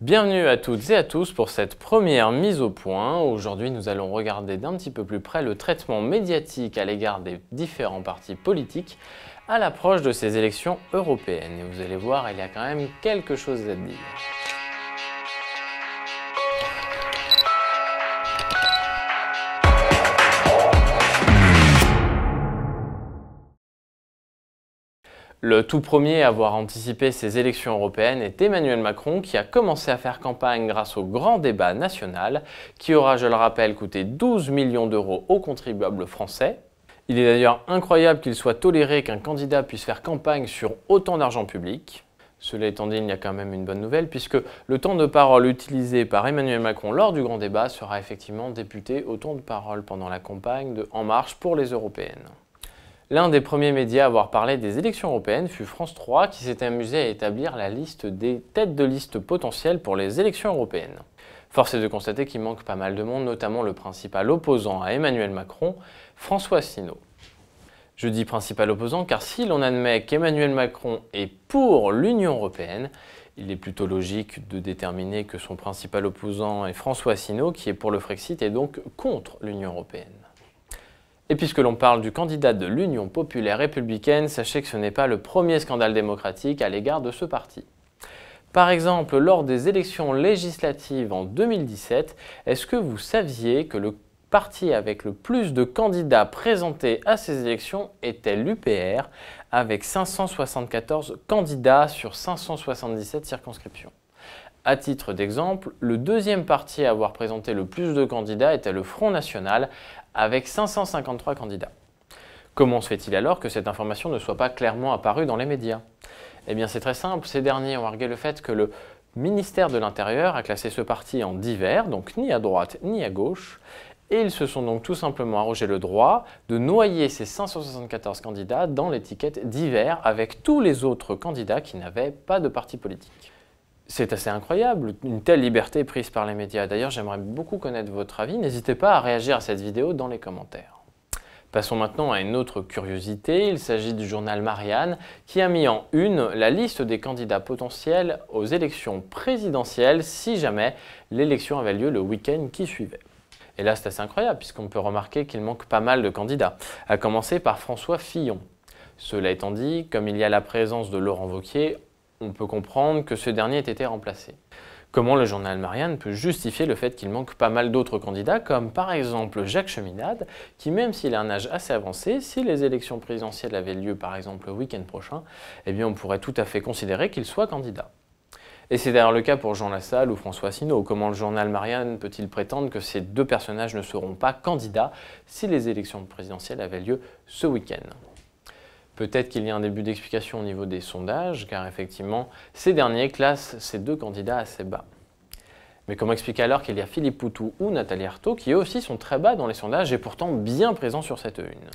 Bienvenue à toutes et à tous pour cette première mise au point. Aujourd'hui, nous allons regarder d'un petit peu plus près le traitement médiatique à l'égard des différents partis politiques à l'approche de ces élections européennes. Et vous allez voir, il y a quand même quelque chose à dire. Le tout premier à avoir anticipé ces élections européennes est Emmanuel Macron qui a commencé à faire campagne grâce au grand débat national qui aura, je le rappelle, coûté 12 millions d'euros aux contribuables français. Il est d'ailleurs incroyable qu'il soit toléré qu'un candidat puisse faire campagne sur autant d'argent public. Cela étant dit, il y a quand même une bonne nouvelle puisque le temps de parole utilisé par Emmanuel Macron lors du grand débat sera effectivement député au temps de parole pendant la campagne de En Marche pour les européennes. L'un des premiers médias à avoir parlé des élections européennes fut France 3 qui s'est amusé à établir la liste des têtes de liste potentielles pour les élections européennes. Force est de constater qu'il manque pas mal de monde, notamment le principal opposant à Emmanuel Macron, François Asselineau. Je dis principal opposant car si l'on admet qu'Emmanuel Macron est pour l'Union européenne, il est plutôt logique de déterminer que son principal opposant est François Asselineau qui est pour le Frexit et donc contre l'Union européenne. Et puisque l'on parle du candidat de l'Union populaire républicaine, sachez que ce n'est pas le premier scandale démocratique à l'égard de ce parti. Par exemple, lors des élections législatives en 2017, est-ce que vous saviez que le parti avec le plus de candidats présentés à ces élections était l'UPR, avec 574 candidats sur 577 circonscriptions? À titre d'exemple, le deuxième parti à avoir présenté le plus de candidats était le Front National, avec 553 candidats. Comment se fait-il alors que cette information ne soit pas clairement apparue dans les médias? Eh bien c'est très simple, ces derniers ont argué le fait que le ministère de l'Intérieur a classé ce parti en divers, donc ni à droite ni à gauche, et ils se sont donc tout simplement arrogé le droit de noyer ces 574 candidats dans l'étiquette divers avec tous les autres candidats qui n'avaient pas de parti politique. C'est assez incroyable, une telle liberté prise par les médias. D'ailleurs, j'aimerais beaucoup connaître votre avis. N'hésitez pas à réagir à cette vidéo dans les commentaires. Passons maintenant à une autre curiosité. Il s'agit du journal Marianne qui a mis en une la liste des candidats potentiels aux élections présidentielles si jamais l'élection avait lieu le week-end qui suivait. Et là, c'est assez incroyable puisqu'on peut remarquer qu'il manque pas mal de candidats, à commencer par François Fillon. Cela étant dit, comme il y a la présence de Laurent Vauquier, on peut comprendre que ce dernier ait été remplacé. Comment le journal Marianne peut justifier le fait qu'il manque pas mal d'autres candidats, comme par exemple Jacques Cheminade, qui même s'il a un âge assez avancé, si les élections présidentielles avaient lieu par exemple le week-end prochain, eh bien on pourrait tout à fait considérer qu'il soit candidat. Et c'est d'ailleurs le cas pour Jean Lassalle ou François Asselineau. Comment le journal Marianne peut-il prétendre que ces deux personnages ne seront pas candidats si les élections présidentielles avaient lieu ce week-end? Peut-être qu'il y a un début d'explication au niveau des sondages, car effectivement, ces derniers classent ces deux candidats assez bas. Mais comment expliquer alors qu'il y a Philippe Poutou ou Nathalie Arthaud qui eux aussi sont très bas dans les sondages et pourtant bien présents sur cette une?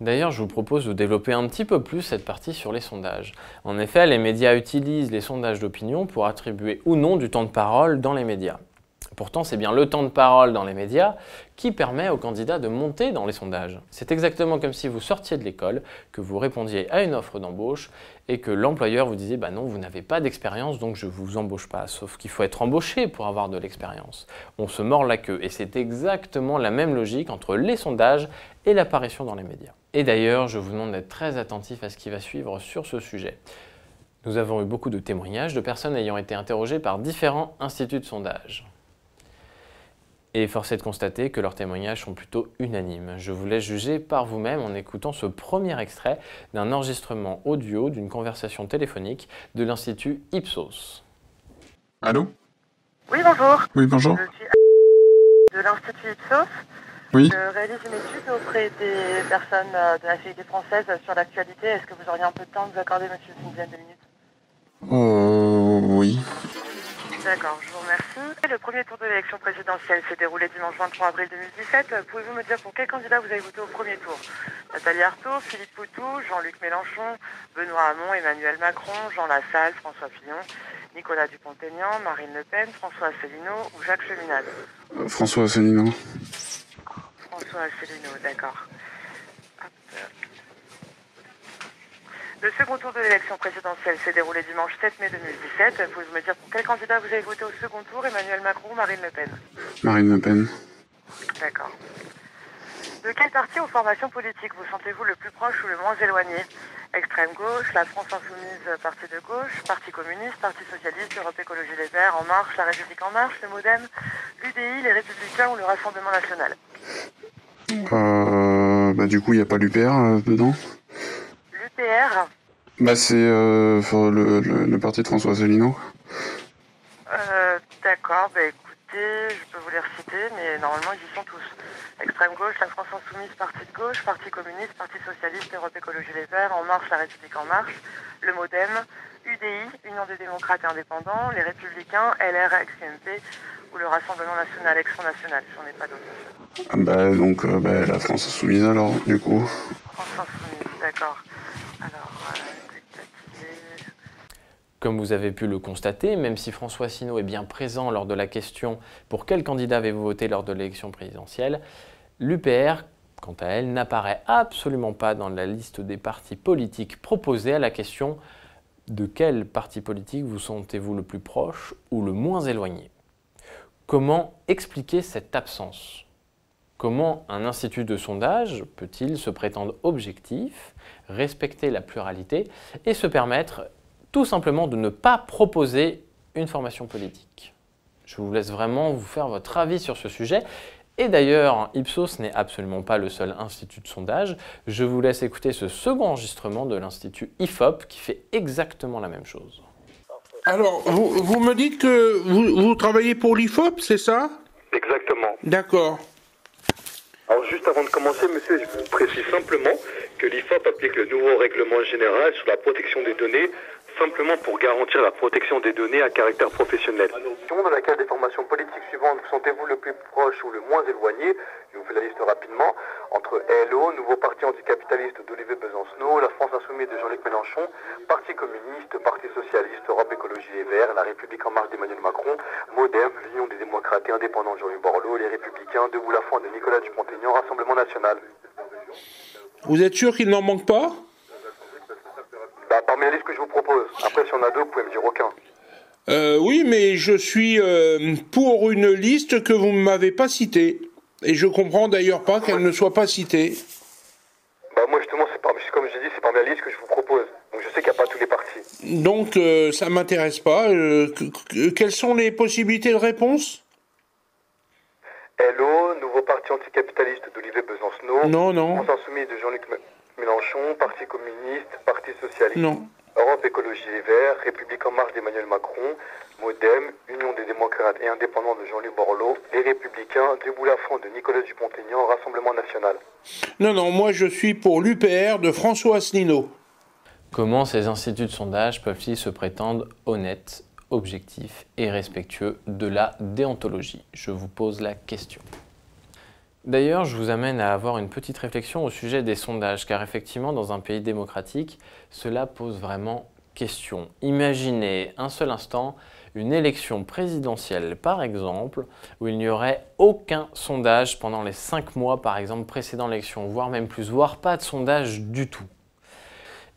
D'ailleurs, je vous propose de développer un petit peu plus cette partie sur les sondages. En effet, les médias utilisent les sondages d'opinion pour attribuer ou non du temps de parole dans les médias. Pourtant, c'est bien le temps de parole dans les médias qui permet aux candidats de monter dans les sondages. C'est exactement comme si vous sortiez de l'école, que vous répondiez à une offre d'embauche et que l'employeur vous disait bah non, vous n'avez pas d'expérience donc je ne vous embauche pas. Sauf qu'il faut être embauché pour avoir de l'expérience. On se mord la queue et c'est exactement la même logique entre les sondages et l'apparition dans les médias. Et d'ailleurs, je vous demande d'être très attentif à ce qui va suivre sur ce sujet. Nous avons eu beaucoup de témoignages de personnes ayant été interrogées par différents instituts de sondage. Et force est de constater que leurs témoignages sont plutôt unanimes. Je vous laisse juger par vous-même en écoutant ce premier extrait d'un enregistrement audio d'une conversation téléphonique de l'Institut Ipsos. Allô? Oui, bonjour. Oui, bonjour. Je suis de l'Institut Ipsos. Oui. Je réalise une étude auprès des personnes euh, de la nationalité française sur l'actualité. Est-ce que vous auriez un peu de temps de vous accorder, monsieur, une dizaine de minutes? Euh, oui. D'accord, je vous remercie. Le premier tour de l'élection présidentielle s'est déroulé dimanche 23 avril 2017. Pouvez-vous me dire pour quel candidat vous avez voté au premier tour? Nathalie Arthaud, Philippe Poutou, Jean-Luc Mélenchon, Benoît Hamon, Emmanuel Macron, Jean Lassalle, François Fillon, Nicolas Dupont-Aignan, Marine Le Pen, François Asselineau ou Jacques Cheminade? Euh, François Asselineau. François Asselineau, d'accord. Le second tour de l'élection présidentielle s'est déroulé dimanche 7 mai 2017. Pouvez-vous me dire pour quel candidat vous avez voté au second tour, Emmanuel Macron ou Marine Le Pen Marine Le Pen. D'accord. De quel parti ou formation politique vous sentez-vous le plus proche ou le moins éloigné? Extrême gauche, la France insoumise, parti de gauche, Parti communiste, Parti socialiste, Europe Écologie Les Verts, En Marche, La République En Marche, le Modem, l'UDI, les Républicains ou le Rassemblement National? Euh, bah, du coup, il n'y a pas l'UPR euh, dedans? Bah, c'est euh, le, le, le parti de François Asselineau. euh, d'accord, bah écoutez, je peux vous les reciter, mais normalement ils y sont tous. Extrême gauche, la France insoumise, Parti de gauche, Parti communiste, Parti socialiste, Europe Écologie Les Verts, En Marche, La République En Marche, le Modem, UDI, Union des démocrates et indépendants, les Républicains, LR, ex-UMP ou le Rassemblement national, ex-Front national. J'en ai pas d'autres. Ah, bah, donc, euh, bah, la France Insoumise, alors, du coup. France insoumise, d'accord. Alors, euh, tac, tac, tac. Comme vous avez pu le constater, même si François Asselineau est bien présent lors de la question pour quel candidat avez-vous voté lors de l'élection présidentielle, l'UPR, quant à elle, n'apparaît absolument pas dans la liste des partis politiques proposés à la question de quel parti politique vous sentez-vous le plus proche ou le moins éloigné? Comment expliquer cette absence? Comment un institut de sondage peut-il se prétendre objectif, respecter la pluralité et se permettre tout simplement de ne pas proposer une formation politique. Je vous laisse vraiment vous faire votre avis sur ce sujet. Et d'ailleurs, Ipsos n'est absolument pas le seul institut de sondage. Je vous laisse écouter ce second enregistrement de l'institut IFOP qui fait exactement la même chose. Alors, vous, vous me dites que vous, vous travaillez pour l'IFOP, c'est ça? Exactement. D'accord. Alors juste avant de commencer, monsieur, je vous précise simplement que l'IFOP applique le nouveau règlement général sur la protection des données simplement pour garantir la protection des données à caractère professionnel. Dans laquelle des formations politiques suivantes vous sentez-vous le plus proche ou le moins éloigné Je vous fais la liste rapidement. Entre LO, Nouveau Parti anticapitaliste d'Olivier Besancenot, la France Insoumise de Jean-Luc Mélenchon, Parti communiste, Parti socialiste, Europe Écologie Les Verts, La République en marche d'Emmanuel Macron, Modem, l'Union des démocrates et indépendants de Jean-Luc Borloo, Les Républicains, Debout la de Nicolas Dupont-Aignan, Rassemblement National. Vous êtes sûr qu'il n'en manque pas? Bah, parmi la liste que je vous propose. Après, si on a deux, vous pouvez me dire aucun. euh, Oui, mais je suis euh, pour une liste que vous ne m'avez pas citée. Et je comprends d'ailleurs pas qu'elle ne soit pas citée. Bah, moi, justement, c'est parmi, comme je dis, c'est parmi la liste que je vous propose. Donc, je sais qu'il n'y a pas tous les partis. Donc, euh, ça m'intéresse pas. Euh, que- que- quelles sont les possibilités de réponse? LO, Nouveau Parti anticapitaliste d'Olivier Besancenot. Non, non, France Insoumise de Jean-Luc Mé- Mélenchon, Parti communiste, Parti socialiste. non. Europe Écologie Les Verts, République en marche d'Emmanuel Macron, Modem, Union des démocrates et indépendants de Jean-Luc Borloo, Les Républicains, Debout la France de Nicolas Dupont-Aignan, Rassemblement National. Non, non, moi je suis pour l'UPR de François Asselineau. Comment ces instituts de sondage peuvent-ils se prétendre honnêtes, objectifs et respectueux de la déontologie? Je vous pose la question. D'ailleurs, je vous amène à avoir une petite réflexion au sujet des sondages, car effectivement, dans un pays démocratique, cela pose vraiment question. Imaginez un seul instant une élection présidentielle, par exemple, où il n'y aurait aucun sondage pendant les cinq mois, par exemple, précédant l'élection, voire même plus, voire pas de sondage du tout.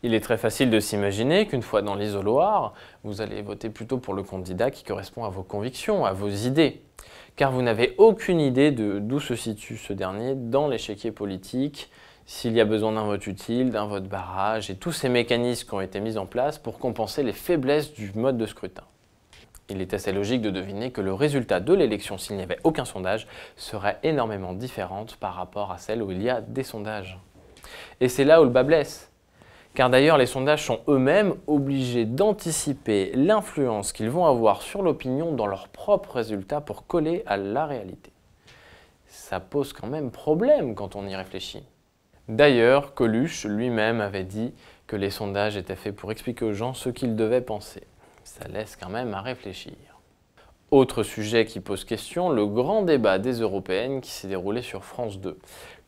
Il est très facile de s'imaginer qu'une fois dans l'isoloir, vous allez voter plutôt pour le candidat qui correspond à vos convictions, à vos idées. Car vous n'avez aucune idée de d'où se situe ce dernier dans l'échiquier politique, s'il y a besoin d'un vote utile, d'un vote barrage et tous ces mécanismes qui ont été mis en place pour compenser les faiblesses du mode de scrutin. Il est assez logique de deviner que le résultat de l'élection, s'il n'y avait aucun sondage, serait énormément différente par rapport à celle où il y a des sondages. Et c'est là où le bas blesse. Car d'ailleurs, les sondages sont eux-mêmes obligés d'anticiper l'influence qu'ils vont avoir sur l'opinion dans leurs propres résultats pour coller à la réalité. Ça pose quand même problème quand on y réfléchit. D'ailleurs, Coluche lui-même avait dit que les sondages étaient faits pour expliquer aux gens ce qu'ils devaient penser. Ça laisse quand même à réfléchir. Autre sujet qui pose question, le grand débat des européennes qui s'est déroulé sur France 2.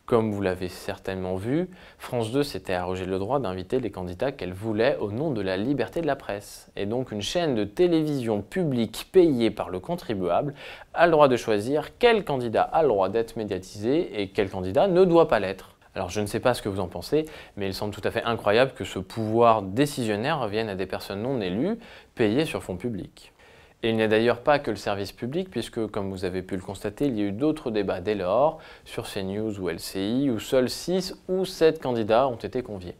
Comme vous l'avez certainement vu, France 2 s'était arrogé le droit d'inviter les candidats qu'elle voulait au nom de la liberté de la presse. Et donc une chaîne de télévision publique payée par le contribuable a le droit de choisir quel candidat a le droit d'être médiatisé et quel candidat ne doit pas l'être. Alors je ne sais pas ce que vous en pensez, mais il semble tout à fait incroyable que ce pouvoir décisionnaire revienne à des personnes non élues, payées sur fonds publics. Et il n'y a d'ailleurs pas que le service public, puisque, comme vous avez pu le constater, il y a eu d'autres débats dès lors, sur CNews ou LCI, où seuls 6 ou 7 candidats ont été conviés.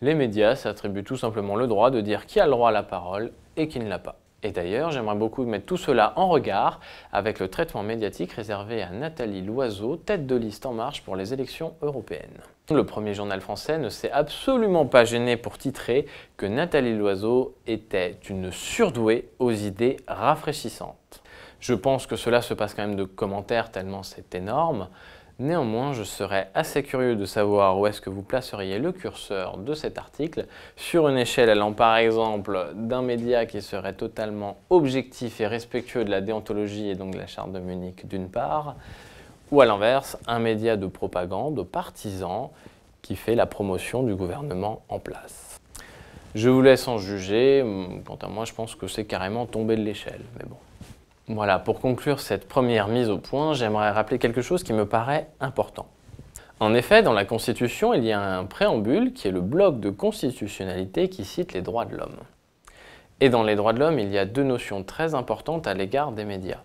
Les médias s'attribuent tout simplement le droit de dire qui a le droit à la parole et qui ne l'a pas. Et d'ailleurs, j'aimerais beaucoup mettre tout cela en regard avec le traitement médiatique réservé à Nathalie Loiseau, tête de liste En Marche pour les élections européennes. Le premier journal français ne s'est absolument pas gêné pour titrer que Nathalie Loiseau était une surdouée aux idées rafraîchissantes. Je pense que cela se passe quand même de commentaires tellement c'est énorme. Néanmoins, je serais assez curieux de savoir où est-ce que vous placeriez le curseur de cet article sur une échelle allant par exemple d'un média qui serait totalement objectif et respectueux de la déontologie et donc de la charte de Munich d'une part, ou à l'inverse, un média de propagande partisan qui fait la promotion du gouvernement en place. Je vous laisse en juger, quant à moi je pense que c'est carrément tombé de l'échelle, mais bon. Voilà, pour conclure cette première mise au point, j'aimerais rappeler quelque chose qui me paraît important. En effet, dans la Constitution, il y a un préambule qui est le bloc de constitutionnalité qui cite les droits de l'homme. Et dans les droits de l'homme, il y a deux notions très importantes à l'égard des médias.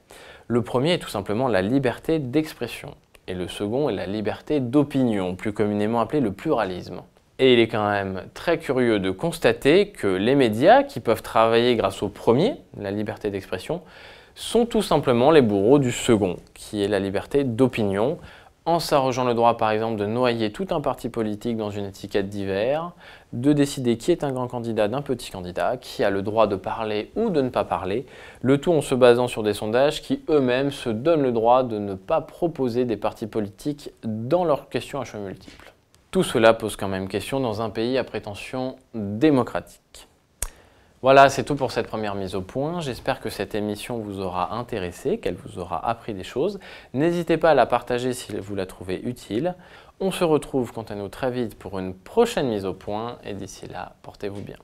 Le premier est tout simplement la liberté d'expression, et le second est la liberté d'opinion, plus communément appelée le pluralisme. Et il est quand même très curieux de constater que les médias, qui peuvent travailler grâce au premier, la liberté d'expression, sont tout simplement les bourreaux du second, qui est la liberté d'opinion, en s'arrogeant le droit par exemple de noyer tout un parti politique dans une étiquette divers, de décider qui est un grand candidat d'un petit candidat, qui a le droit de parler ou de ne pas parler, le tout en se basant sur des sondages qui eux-mêmes se donnent le droit de ne pas proposer des partis politiques dans leurs questions à choix multiples. Tout cela pose quand même question dans un pays à prétention démocratique. Voilà, c'est tout pour cette première mise au point. J'espère que cette émission vous aura intéressé, qu'elle vous aura appris des choses. N'hésitez pas à la partager si vous la trouvez utile. On se retrouve quant à nous très vite pour une prochaine mise au point et d'ici là, portez-vous bien.